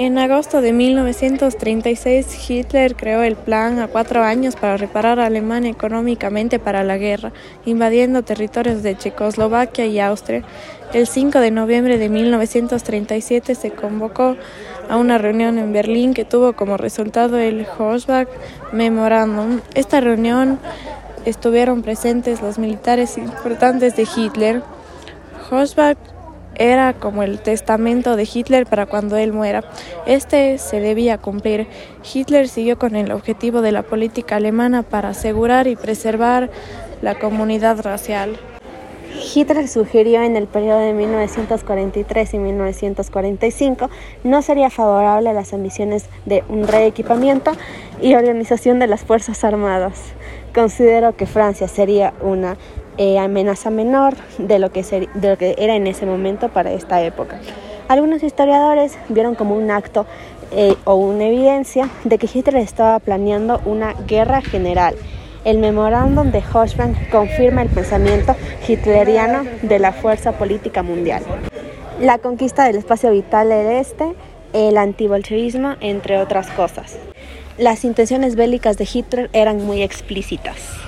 En agosto de 1936, Hitler creó el plan a cuatro años para reparar a Alemania económicamente para la guerra, invadiendo territorios de Checoslovaquia y Austria. El 5 de noviembre de 1937 se convocó a una reunión en Berlín que tuvo como resultado el Hochbach Memorandum. Esta reunión estuvieron presentes los militares importantes de Hitler. Hochbach era como el testamento de Hitler para cuando él muera. Este se debía cumplir. Hitler siguió con el objetivo de la política alemana para asegurar y preservar la comunidad racial. Hitler sugirió en el periodo de 1943 y 1945 no sería favorable a las ambiciones de un reequipamiento y organización de las Fuerzas Armadas. Considero que Francia sería una eh, amenaza menor de lo, que de lo que era en ese momento para esta época. Algunos historiadores vieron como un acto eh, o una evidencia de que Hitler estaba planeando una guerra general. El memorándum de Hochmann confirma el pensamiento hitleriano de la fuerza política mundial. La conquista del espacio vital del este, el antibolchevismo, entre otras cosas. Las intenciones bélicas de Hitler eran muy explícitas.